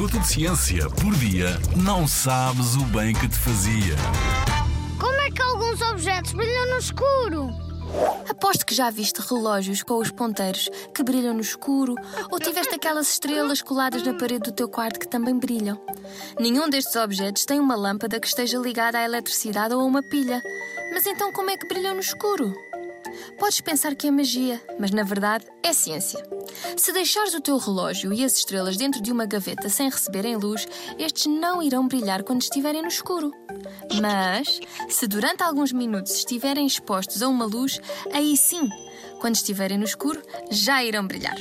minuto de ciência por dia, não sabes o bem que te fazia. Como é que alguns objetos brilham no escuro? Aposto que já viste relógios com os ponteiros que brilham no escuro ou tiveste aquelas estrelas coladas na parede do teu quarto que também brilham. Nenhum destes objetos tem uma lâmpada que esteja ligada à eletricidade ou a uma pilha. Mas então como é que brilham no escuro? Podes pensar que é magia, mas na verdade é ciência. Se deixares o teu relógio e as estrelas dentro de uma gaveta sem receberem luz, estes não irão brilhar quando estiverem no escuro. Mas, se durante alguns minutos estiverem expostos a uma luz, aí sim, quando estiverem no escuro, já irão brilhar.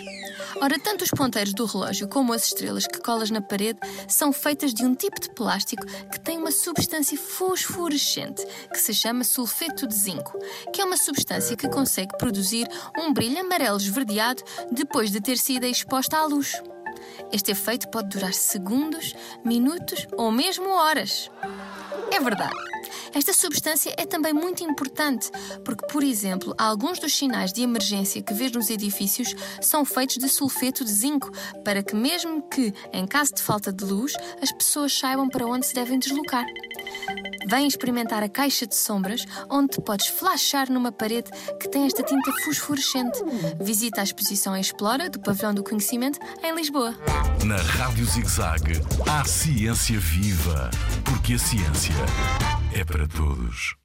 Ora, tanto os ponteiros do relógio como as estrelas que colas na parede são feitas de um tipo de plástico que tem uma substância fosforescente que se chama sulfeto de zinco, que é uma substância que consegue produzir um brilho amarelo esverdeado depois de ter sido exposta à luz. Este efeito pode durar segundos, minutos ou mesmo horas. É verdade. Esta substância é também muito importante, porque, por exemplo, alguns dos sinais de emergência que vês nos edifícios são feitos de sulfeto de zinco, para que, mesmo que, em caso de falta de luz, as pessoas saibam para onde se devem deslocar. Vem experimentar a caixa de sombras, onde podes flashar numa parede que tem esta tinta fosforescente. Visita a exposição Explora do Pavilhão do Conhecimento em Lisboa. Na Rádio ZigZag, há ciência viva, porque a ciência é para todos.